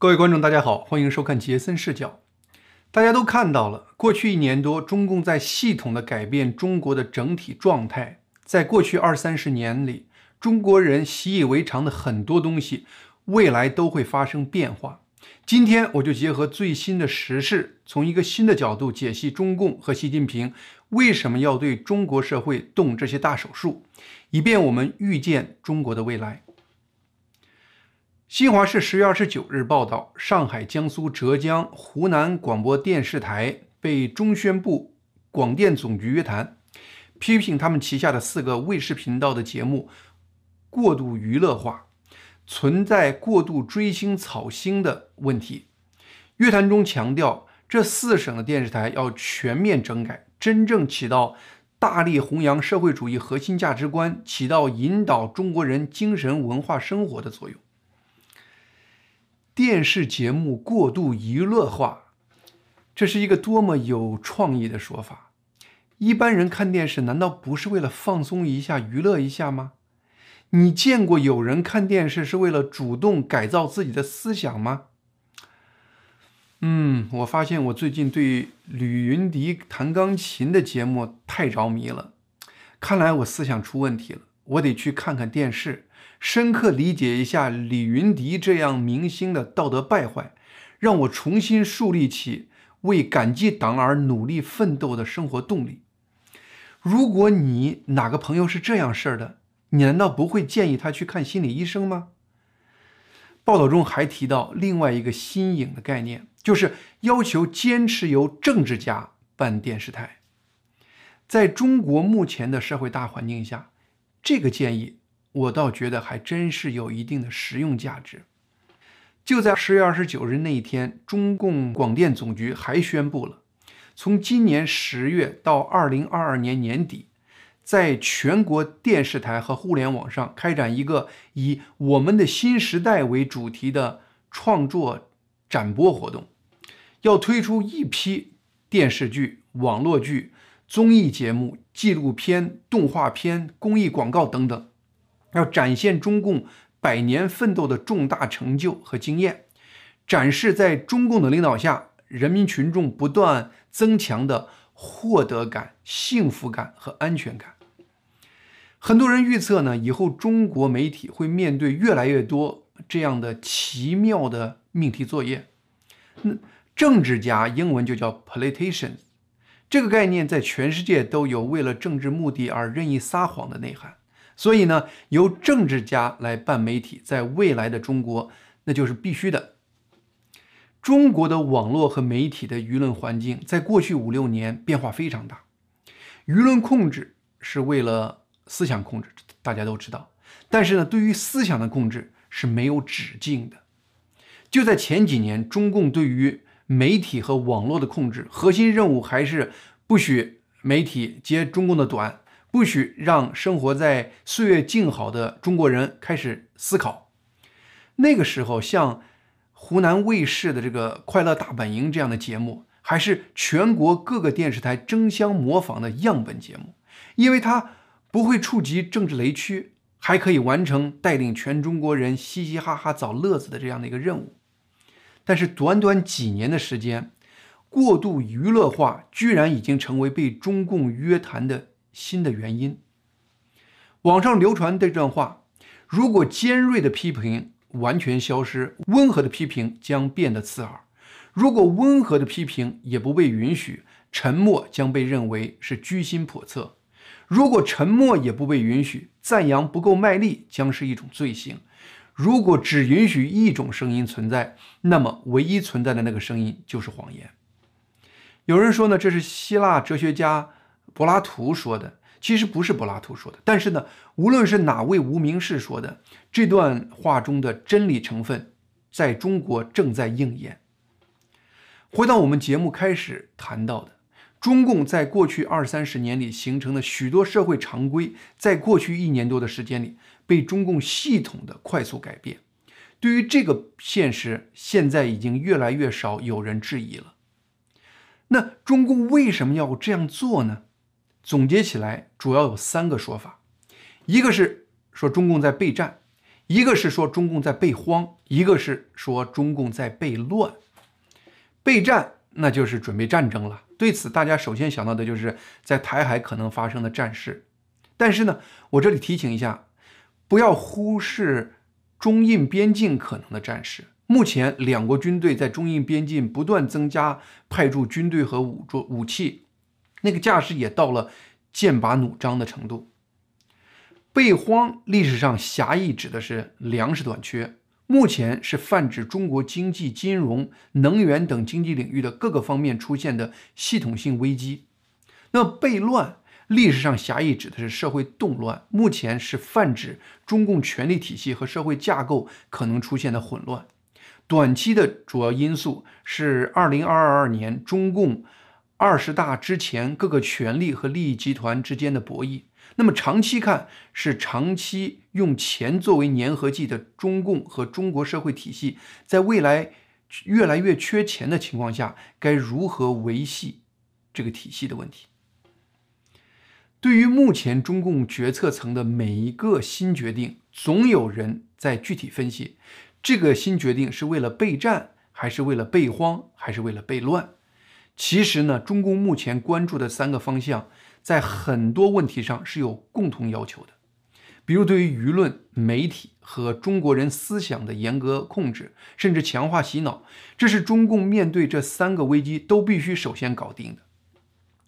各位观众，大家好，欢迎收看杰森视角。大家都看到了，过去一年多，中共在系统的改变中国的整体状态。在过去二三十年里，中国人习以为常的很多东西，未来都会发生变化。今天，我就结合最新的时事，从一个新的角度解析中共和习近平为什么要对中国社会动这些大手术，以便我们预见中国的未来。新华社十月二十九日报道，上海、江苏、浙江、湖南广播电视台被中宣部广电总局约谈，批评他们旗下的四个卫视频道的节目过度娱乐化，存在过度追星草星的问题。约谈中强调，这四省的电视台要全面整改，真正起到大力弘扬社会主义核心价值观，起到引导中国人精神文化生活的作用。电视节目过度娱乐化，这是一个多么有创意的说法！一般人看电视难道不是为了放松一下、娱乐一下吗？你见过有人看电视是为了主动改造自己的思想吗？嗯，我发现我最近对吕云迪弹钢琴的节目太着迷了，看来我思想出问题了，我得去看看电视。深刻理解一下李云迪这样明星的道德败坏，让我重新树立起为感激党而努力奋斗的生活动力。如果你哪个朋友是这样事儿的，你难道不会建议他去看心理医生吗？报道中还提到另外一个新颖的概念，就是要求坚持由政治家办电视台。在中国目前的社会大环境下，这个建议。我倒觉得还真是有一定的实用价值。就在十月二十九日那一天，中共广电总局还宣布了，从今年十月到二零二二年年底，在全国电视台和互联网上开展一个以“我们的新时代”为主题的创作展播活动，要推出一批电视剧、网络剧、综艺节目、纪录片、动画片、公益广告等等。要展现中共百年奋斗的重大成就和经验，展示在中共的领导下，人民群众不断增强的获得感、幸福感和安全感。很多人预测呢，以后中国媒体会面对越来越多这样的奇妙的命题作业。那政治家英文就叫 politicians，这个概念在全世界都有为了政治目的而任意撒谎的内涵。所以呢，由政治家来办媒体，在未来的中国，那就是必须的。中国的网络和媒体的舆论环境，在过去五六年变化非常大。舆论控制是为了思想控制，大家都知道。但是呢，对于思想的控制是没有止境的。就在前几年，中共对于媒体和网络的控制，核心任务还是不许媒体接中共的短。不许让生活在岁月静好的中国人开始思考。那个时候，像湖南卫视的这个《快乐大本营》这样的节目，还是全国各个电视台争相模仿的样本节目，因为它不会触及政治雷区，还可以完成带领全中国人嘻嘻哈哈找乐子的这样的一个任务。但是，短短几年的时间，过度娱乐化居然已经成为被中共约谈的。新的原因，网上流传这段话：如果尖锐的批评完全消失，温和的批评将变得刺耳；如果温和的批评也不被允许，沉默将被认为是居心叵测；如果沉默也不被允许，赞扬不够卖力将是一种罪行；如果只允许一种声音存在，那么唯一存在的那个声音就是谎言。有人说呢，这是希腊哲学家。柏拉图说的其实不是柏拉图说的，但是呢，无论是哪位无名氏说的，这段话中的真理成分，在中国正在应验。回到我们节目开始谈到的，中共在过去二三十年里形成的许多社会常规，在过去一年多的时间里被中共系统的快速改变。对于这个现实，现在已经越来越少有人质疑了。那中共为什么要这样做呢？总结起来，主要有三个说法：一个是说中共在备战，一个是说中共在备荒，一个是说中共在备乱。备战那就是准备战争了。对此，大家首先想到的就是在台海可能发生的战事。但是呢，我这里提醒一下，不要忽视中印边境可能的战事。目前，两国军队在中印边境不断增加派驻军队和武装武器，那个架势也到了剑拔弩张的程度。备荒历史上狭义指的是粮食短缺，目前是泛指中国经济、金融、能源等经济领域的各个方面出现的系统性危机。那备乱历史上狭义指的是社会动乱，目前是泛指中共权力体系和社会架构可能出现的混乱。短期的主要因素是二零二二年中共二十大之前各个权力和利益集团之间的博弈。那么长期看，是长期用钱作为粘合剂的中共和中国社会体系，在未来越来越缺钱的情况下，该如何维系这个体系的问题？对于目前中共决策层的每一个新决定，总有人在具体分析。这个新决定是为了备战，还是为了备荒，还是为了备乱？其实呢，中共目前关注的三个方向，在很多问题上是有共同要求的。比如，对于舆论、媒体和中国人思想的严格控制，甚至强化洗脑，这是中共面对这三个危机都必须首先搞定的。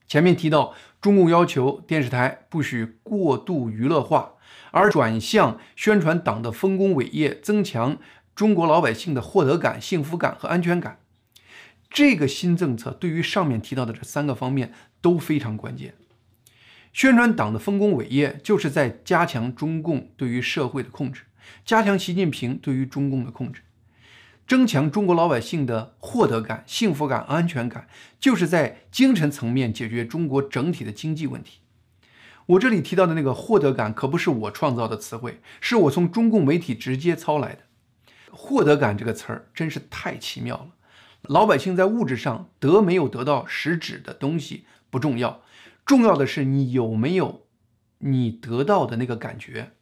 前面提到，中共要求电视台不许过度娱乐化，而转向宣传党的丰功伟业，增强。中国老百姓的获得感、幸福感和安全感，这个新政策对于上面提到的这三个方面都非常关键。宣传党的丰功伟业，就是在加强中共对于社会的控制，加强习近平对于中共的控制，增强中国老百姓的获得感、幸福感、安全感，就是在精神层面解决中国整体的经济问题。我这里提到的那个获得感，可不是我创造的词汇，是我从中共媒体直接抄来的。获得感这个词儿真是太奇妙了。老百姓在物质上得没有得到实质的东西不重要，重要的是你有没有你得到的那个感觉。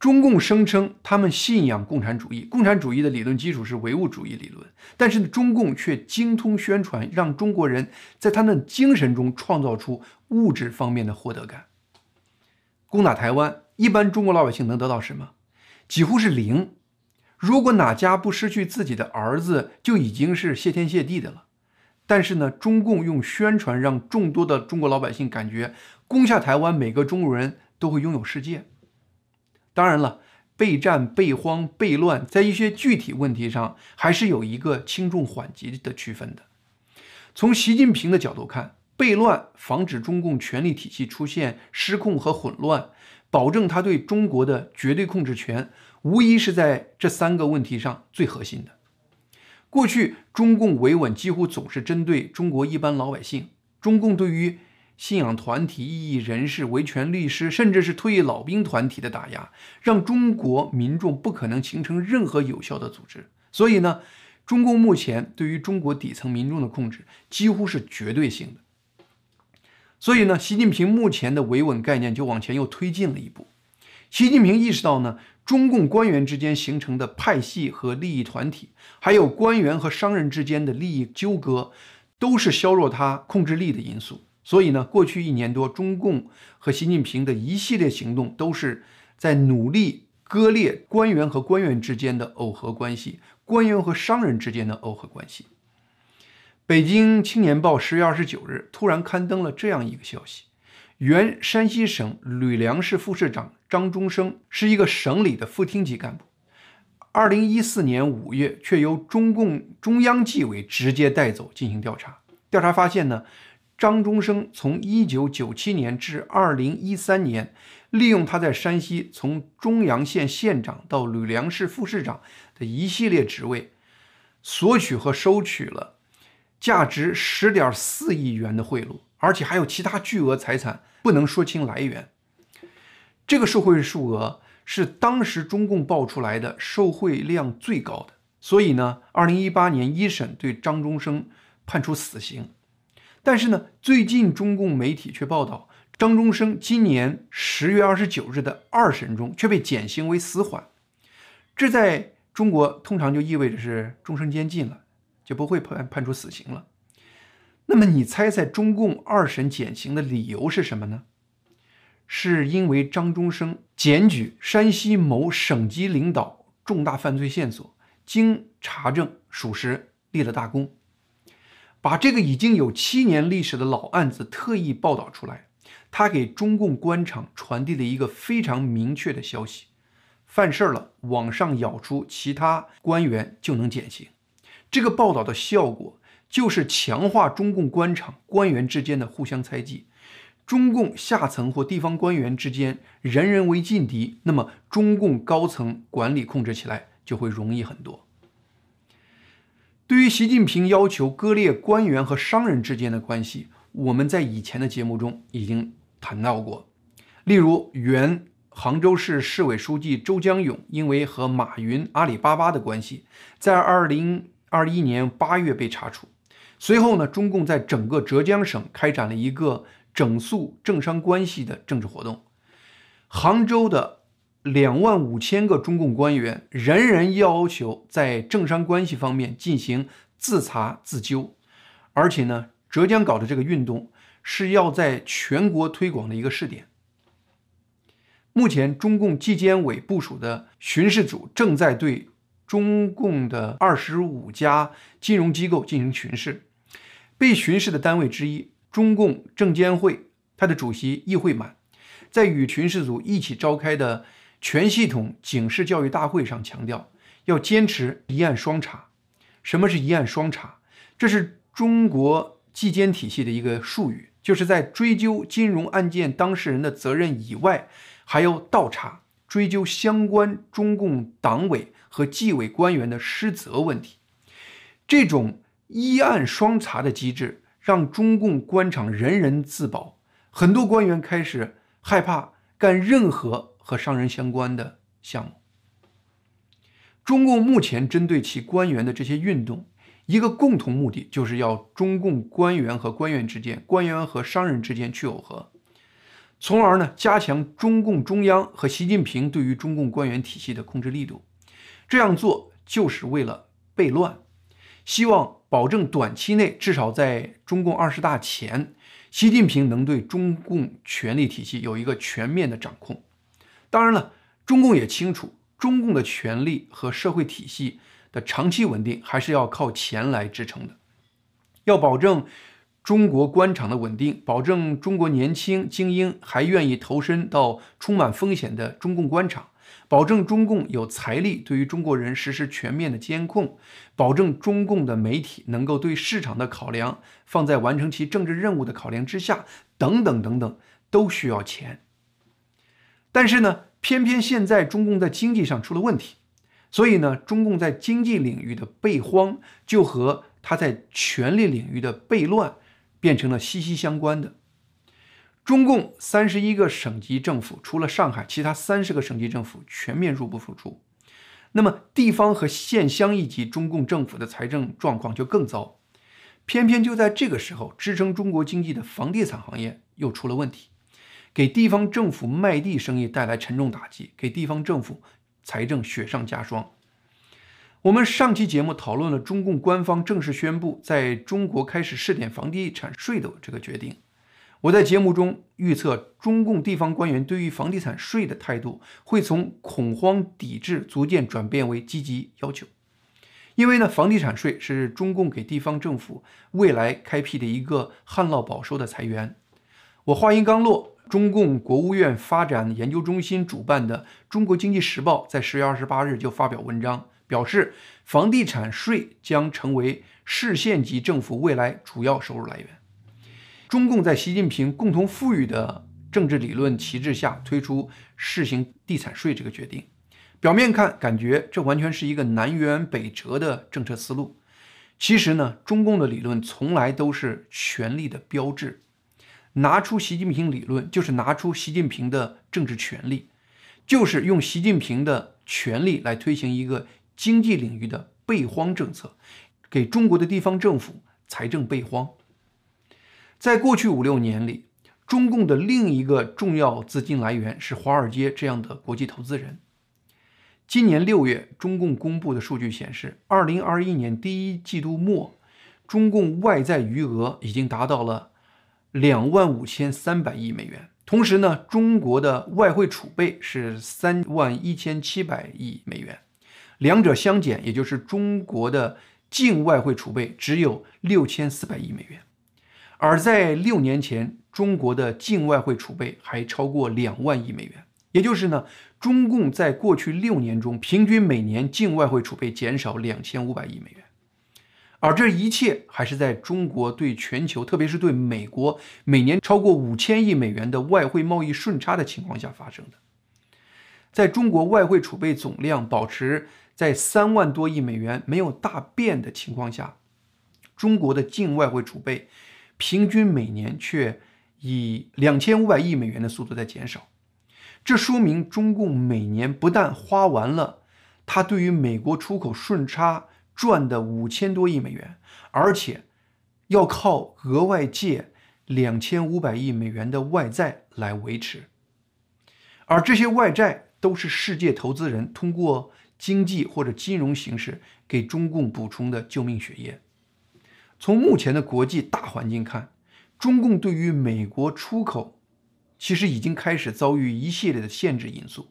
中共声称他们信仰共产主义，共产主义的理论基础是唯物主义理论，但是中共却精通宣传，让中国人在他们精神中创造出物质方面的获得感。攻打台湾，一般中国老百姓能得到什么？几乎是零。如果哪家不失去自己的儿子，就已经是谢天谢地的了。但是呢，中共用宣传让众多的中国老百姓感觉，攻下台湾，每个中国人都会拥有世界。当然了，备战、备荒、备乱，在一些具体问题上，还是有一个轻重缓急的区分的。从习近平的角度看，备乱防止中共权力体系出现失控和混乱，保证他对中国的绝对控制权。无疑是在这三个问题上最核心的。过去中共维稳几乎总是针对中国一般老百姓，中共对于信仰团体、异议人士、维权律师，甚至是退役老兵团体的打压，让中国民众不可能形成任何有效的组织。所以呢，中共目前对于中国底层民众的控制几乎是绝对性的。所以呢，习近平目前的维稳概念就往前又推进了一步。习近平意识到呢。中共官员之间形成的派系和利益团体，还有官员和商人之间的利益纠葛，都是削弱他控制力的因素。所以呢，过去一年多，中共和习近平的一系列行动，都是在努力割裂官员和官员之间的耦合关系，官员和商人之间的耦合关系。北京青年报十月二十九日突然刊登了这样一个消息。原山西省吕梁市副市长张中生是一个省里的副厅级干部，二零一四年五月却由中共中央纪委直接带走进行调查。调查发现呢，张中生从一九九七年至二零一三年，利用他在山西从中阳县县长到吕梁市副市长的一系列职位，索取和收取了价值十点四亿元的贿赂，而且还有其他巨额财产。不能说清来源，这个受贿数额是当时中共报出来的受贿量最高的。所以呢，二零一八年一审对张中生判处死刑。但是呢，最近中共媒体却报道，张中生今年十月二十九日的二审中却被减刑为死缓。这在中国通常就意味着是终身监禁了，就不会判判处死刑了。那么你猜猜中共二审减刑的理由是什么呢？是因为张中生检举山西某省级领导重大犯罪线索，经查证属实，立了大功，把这个已经有七年历史的老案子特意报道出来，他给中共官场传递了一个非常明确的消息：犯事儿了，网上咬出其他官员就能减刑。这个报道的效果。就是强化中共官场官员之间的互相猜忌，中共下层或地方官员之间人人为劲敌，那么中共高层管理控制起来就会容易很多。对于习近平要求割裂官员和商人之间的关系，我们在以前的节目中已经谈到过。例如，原杭州市市委书记周江勇因为和马云、阿里巴巴的关系，在二零二一年八月被查处。随后呢，中共在整个浙江省开展了一个整肃政商关系的政治活动。杭州的两万五千个中共官员，人人要求在政商关系方面进行自查自纠。而且呢，浙江搞的这个运动是要在全国推广的一个试点。目前，中共纪检委部署的巡视组正在对中共的二十五家金融机构进行巡视。被巡视的单位之一，中共证监会，它的主席易会满，在与巡视组一起召开的全系统警示教育大会上强调，要坚持一案双查。什么是一案双查？这是中国纪监体系的一个术语，就是在追究金融案件当事人的责任以外，还要倒查追究相关中共党委和纪委官员的失责问题。这种。一案双查的机制让中共官场人人自保，很多官员开始害怕干任何和商人相关的项目。中共目前针对其官员的这些运动，一个共同目的就是要中共官员和官员之间、官员和商人之间去耦合，从而呢加强中共中央和习近平对于中共官员体系的控制力度。这样做就是为了备乱，希望。保证短期内，至少在中共二十大前，习近平能对中共权力体系有一个全面的掌控。当然了，中共也清楚，中共的权力和社会体系的长期稳定还是要靠钱来支撑的。要保证中国官场的稳定，保证中国年轻精英还愿意投身到充满风险的中共官场。保证中共有财力对于中国人实施全面的监控，保证中共的媒体能够对市场的考量放在完成其政治任务的考量之下，等等等等，都需要钱。但是呢，偏偏现在中共在经济上出了问题，所以呢，中共在经济领域的备荒就和他在权力领域的备乱变成了息息相关的。中共三十一个省级政府，除了上海，其他三十个省级政府全面入不敷出。那么，地方和县乡一级中共政府的财政状况就更糟。偏偏就在这个时候，支撑中国经济的房地产行业又出了问题，给地方政府卖地生意带来沉重打击，给地方政府财政雪上加霜。我们上期节目讨论了中共官方正式宣布在中国开始试点房地产税的这个决定。我在节目中预测，中共地方官员对于房地产税的态度会从恐慌抵制逐渐转变为积极要求，因为呢，房地产税是中共给地方政府未来开辟的一个旱涝保收的财源。我话音刚落，中共国务院发展研究中心主办的《中国经济时报》在十月二十八日就发表文章，表示房地产税将成为市县级政府未来主要收入来源。中共在习近平共同富裕的政治理论旗帜下推出试行地产税这个决定，表面看感觉这完全是一个南辕北辙的政策思路。其实呢，中共的理论从来都是权力的标志，拿出习近平理论就是拿出习近平的政治权力，就是用习近平的权力来推行一个经济领域的备荒政策，给中国的地方政府财政备荒。在过去五六年里，中共的另一个重要资金来源是华尔街这样的国际投资人。今年六月，中共公布的数据显示，二零二一年第一季度末，中共外债余额已经达到了两万五千三百亿美元。同时呢，中国的外汇储备是三万一千七百亿美元，两者相减，也就是中国的净外汇储备只有六千四百亿美元。而在六年前，中国的净外汇储备还超过两万亿美元。也就是呢，中共在过去六年中，平均每年净外汇储备减少两千五百亿美元，而这一切还是在中国对全球，特别是对美国每年超过五千亿美元的外汇贸易顺差的情况下发生的。在中国外汇储备总量保持在三万多亿美元没有大变的情况下，中国的净外汇储备平均每年却以两千五百亿美元的速度在减少。这说明中共每年不但花完了他对于美国出口顺差赚的五千多亿美元，而且要靠额外借两千五百亿美元的外债来维持。而这些外债都是世界投资人通过经济或者金融形式给中共补充的救命血液。从目前的国际大环境看，中共对于美国出口。其实已经开始遭遇一系列的限制因素，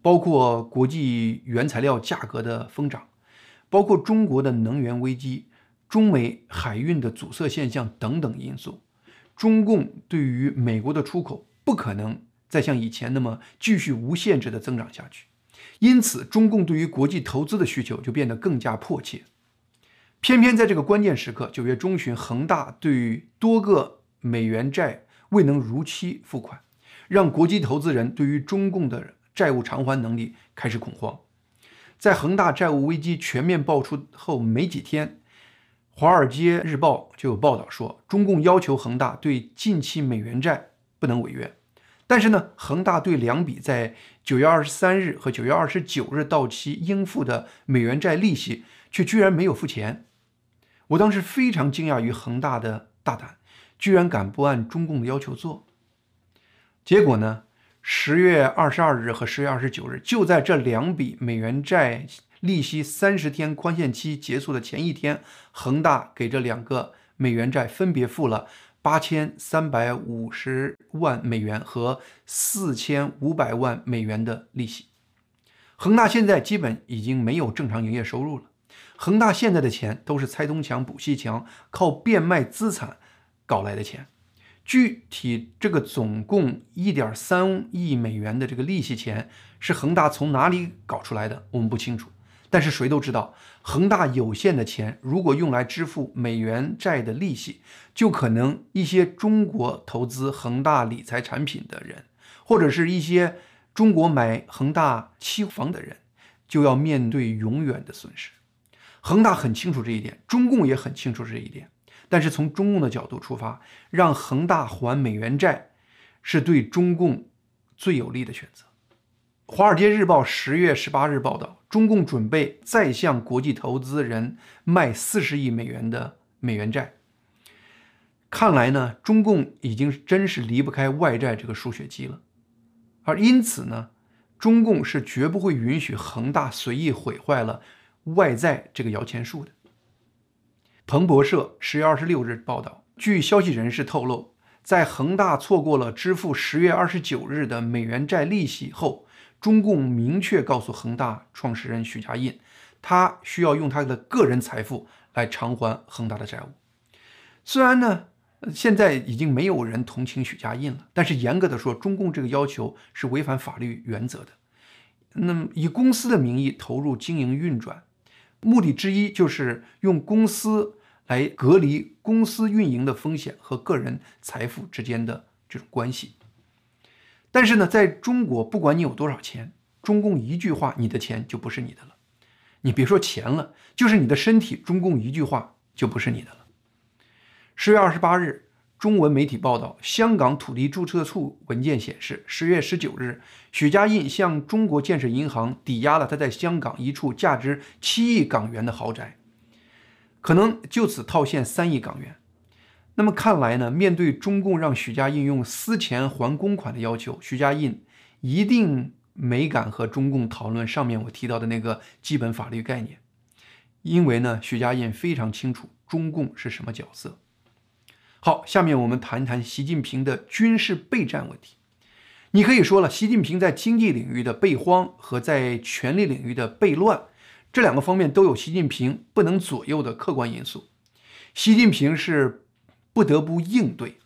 包括国际原材料价格的疯涨，包括中国的能源危机、中美海运的阻塞现象等等因素。中共对于美国的出口不可能再像以前那么继续无限制的增长下去，因此中共对于国际投资的需求就变得更加迫切。偏偏在这个关键时刻，九月中旬，恒大对于多个美元债。未能如期付款，让国际投资人对于中共的债务偿还能力开始恐慌。在恒大债务危机全面爆出后没几天，《华尔街日报》就有报道说，中共要求恒大对近期美元债不能违约。但是呢，恒大对两笔在九月二十三日和九月二十九日到期应付的美元债利息却居然没有付钱。我当时非常惊讶于恒大的大胆。居然敢不按中共的要求做，结果呢？十月二十二日和十月二十九日，就在这两笔美元债利息三十天宽限期结束的前一天，恒大给这两个美元债分别付了八千三百五十万美元和四千五百万美元的利息。恒大现在基本已经没有正常营业收入了。恒大现在的钱都是拆东墙补西墙，靠变卖资产。搞来的钱，具体这个总共一点三亿美元的这个利息钱是恒大从哪里搞出来的，我们不清楚。但是谁都知道，恒大有限的钱如果用来支付美元债的利息，就可能一些中国投资恒大理财产品的人，或者是一些中国买恒大期房的人，就要面对永远的损失。恒大很清楚这一点，中共也很清楚这一点。但是从中共的角度出发，让恒大还美元债，是对中共最有利的选择。《华尔街日报》十月十八日报道，中共准备再向国际投资人卖四十亿美元的美元债。看来呢，中共已经真是离不开外债这个数学机了。而因此呢，中共是绝不会允许恒大随意毁坏了外在这个摇钱树的。彭博社十月二十六日报道，据消息人士透露，在恒大错过了支付十月二十九日的美元债利息后，中共明确告诉恒大创始人许家印，他需要用他的个人财富来偿还恒大的债务。虽然呢，现在已经没有人同情许家印了，但是严格的说，中共这个要求是违反法律原则的。那么，以公司的名义投入经营运转，目的之一就是用公司。来隔离公司运营的风险和个人财富之间的这种关系。但是呢，在中国，不管你有多少钱，中共一句话，你的钱就不是你的了。你别说钱了，就是你的身体，中共一句话就不是你的了。十月二十八日，中文媒体报道，香港土地注册处文件显示，十月十九日，许家印向中国建设银行抵押了他在香港一处价值七亿港元的豪宅。可能就此套现三亿港元。那么看来呢，面对中共让许家印用私钱还公款的要求，许家印一定没敢和中共讨论上面我提到的那个基本法律概念，因为呢，许家印非常清楚中共是什么角色。好，下面我们谈谈习近平的军事备战问题。你可以说了，习近平在经济领域的备荒和在权力领域的备乱，这两个方面都有习近平不能左右的客观因素。习近平是不得不应对，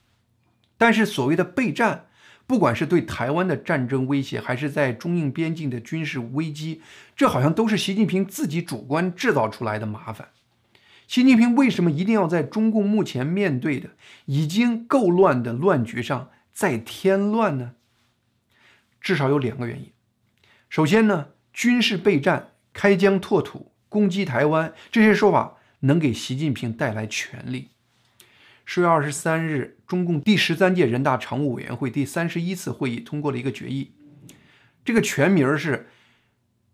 但是所谓的备战，不管是对台湾的战争威胁，还是在中印边境的军事危机，这好像都是习近平自己主观制造出来的麻烦。习近平为什么一定要在中共目前面对的已经够乱的乱局上再添乱呢？至少有两个原因。首先呢，军事备战、开疆拓土、攻击台湾这些说法能给习近平带来权力。十月二十三日，中共第十三届人大常务委员会第三十一次会议通过了一个决议，这个全名是《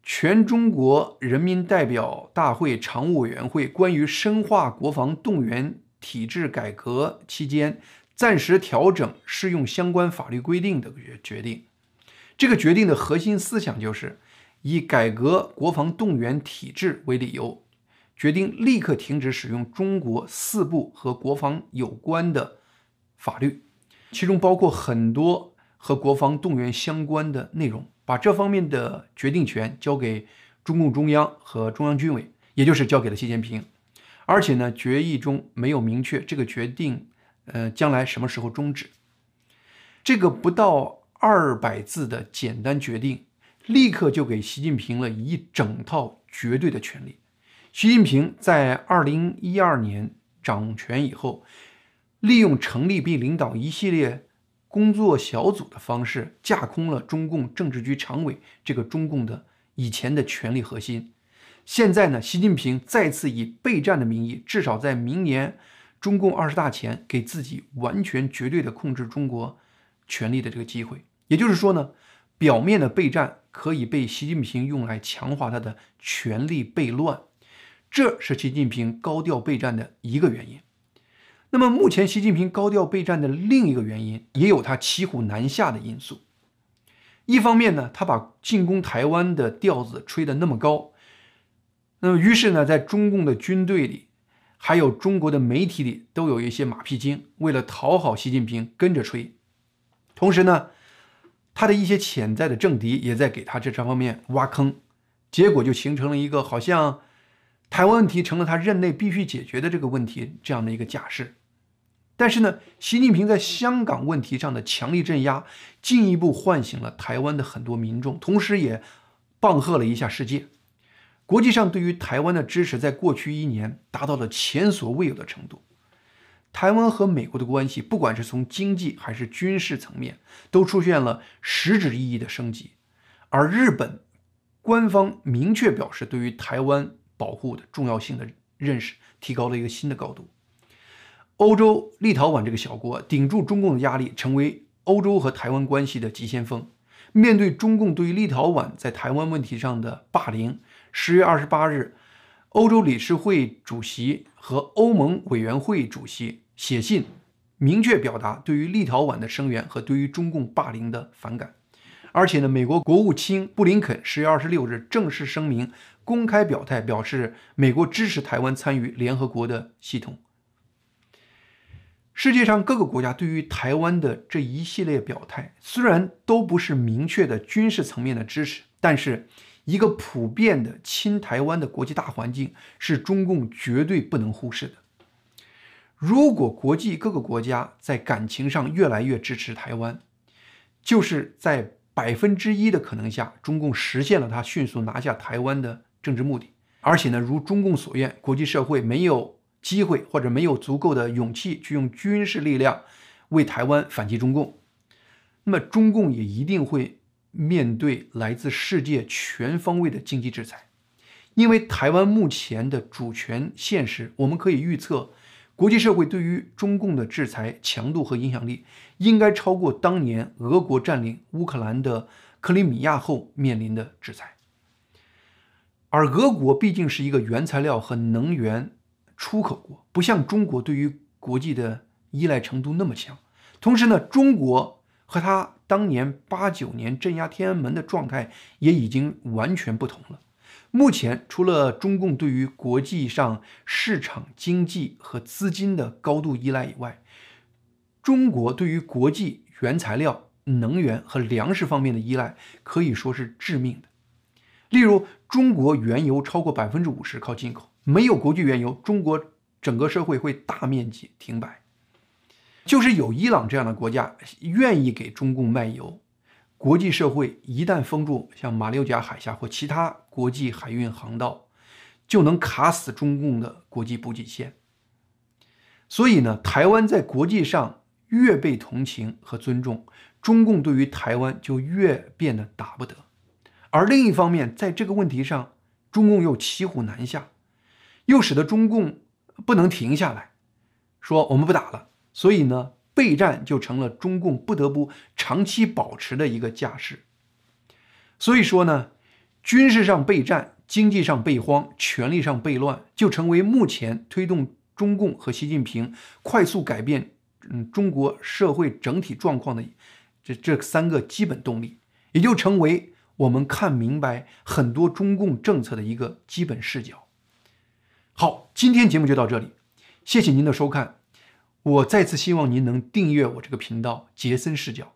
全中国人民代表大会常务委员会关于深化国防动员体制改革期间暂时调整适用相关法律规定的决决定》。这个决定的核心思想就是以改革国防动员体制为理由，决定立刻停止使用中国四部和国防有关的法律，其中包括很多和国防动员相关的内容，把这方面的决定权交给中共中央和中央军委，也就是交给了习近平。而且呢，决议中没有明确这个决定，呃，将来什么时候终止。这个不到。二百字的简单决定，立刻就给习近平了一整套绝对的权利。习近平在二零一二年掌权以后，利用成立并领导一系列工作小组的方式，架空了中共政治局常委这个中共的以前的权力核心。现在呢，习近平再次以备战的名义，至少在明年中共二十大前，给自己完全绝对的控制中国权力的这个机会。也就是说呢，表面的备战可以被习近平用来强化他的权力悖乱，这是习近平高调备战的一个原因。那么，目前习近平高调备战的另一个原因，也有他骑虎难下的因素。一方面呢，他把进攻台湾的调子吹得那么高，那么于是呢，在中共的军队里，还有中国的媒体里，都有一些马屁精，为了讨好习近平跟着吹，同时呢。他的一些潜在的政敌也在给他这这方面挖坑，结果就形成了一个好像台湾问题成了他任内必须解决的这个问题这样的一个架势。但是呢，习近平在香港问题上的强力镇压，进一步唤醒了台湾的很多民众，同时也棒喝了一下世界。国际上对于台湾的支持，在过去一年达到了前所未有的程度。台湾和美国的关系，不管是从经济还是军事层面，都出现了实质意义的升级。而日本官方明确表示，对于台湾保护的重要性的认识提高了一个新的高度。欧洲立陶宛这个小国顶住中共的压力，成为欧洲和台湾关系的急先锋。面对中共对于立陶宛在台湾问题上的霸凌，十月二十八日。欧洲理事会主席和欧盟委员会主席写信，明确表达对于立陶宛的声援和对于中共霸凌的反感。而且呢，美国国务卿布林肯十月二十六日正式声明，公开表态，表示美国支持台湾参与联合国的系统。世界上各个国家对于台湾的这一系列表态，虽然都不是明确的军事层面的支持，但是。一个普遍的亲台湾的国际大环境是中共绝对不能忽视的。如果国际各个国家在感情上越来越支持台湾，就是在百分之一的可能下，中共实现了他迅速拿下台湾的政治目的。而且呢，如中共所愿，国际社会没有机会或者没有足够的勇气去用军事力量为台湾反击中共，那么中共也一定会。面对来自世界全方位的经济制裁，因为台湾目前的主权现实，我们可以预测，国际社会对于中共的制裁强度和影响力，应该超过当年俄国占领乌克兰的克里米亚后面临的制裁。而俄国毕竟是一个原材料和能源出口国，不像中国对于国际的依赖程度那么强。同时呢，中国。和他当年八九年镇压天安门的状态也已经完全不同了。目前，除了中共对于国际上市场经济和资金的高度依赖以外，中国对于国际原材料、能源和粮食方面的依赖可以说是致命的。例如，中国原油超过百分之五十靠进口，没有国际原油，中国整个社会会大面积停摆。就是有伊朗这样的国家愿意给中共卖油，国际社会一旦封住像马六甲海峡或其他国际海运航道，就能卡死中共的国际补给线。所以呢，台湾在国际上越被同情和尊重，中共对于台湾就越变得打不得。而另一方面，在这个问题上，中共又骑虎难下，又使得中共不能停下来，说我们不打了。所以呢，备战就成了中共不得不长期保持的一个架势。所以说呢，军事上备战、经济上备荒、权力上备乱，就成为目前推动中共和习近平快速改变嗯中国社会整体状况的这这三个基本动力，也就成为我们看明白很多中共政策的一个基本视角。好，今天节目就到这里，谢谢您的收看。我再次希望您能订阅我这个频道，杰森视角。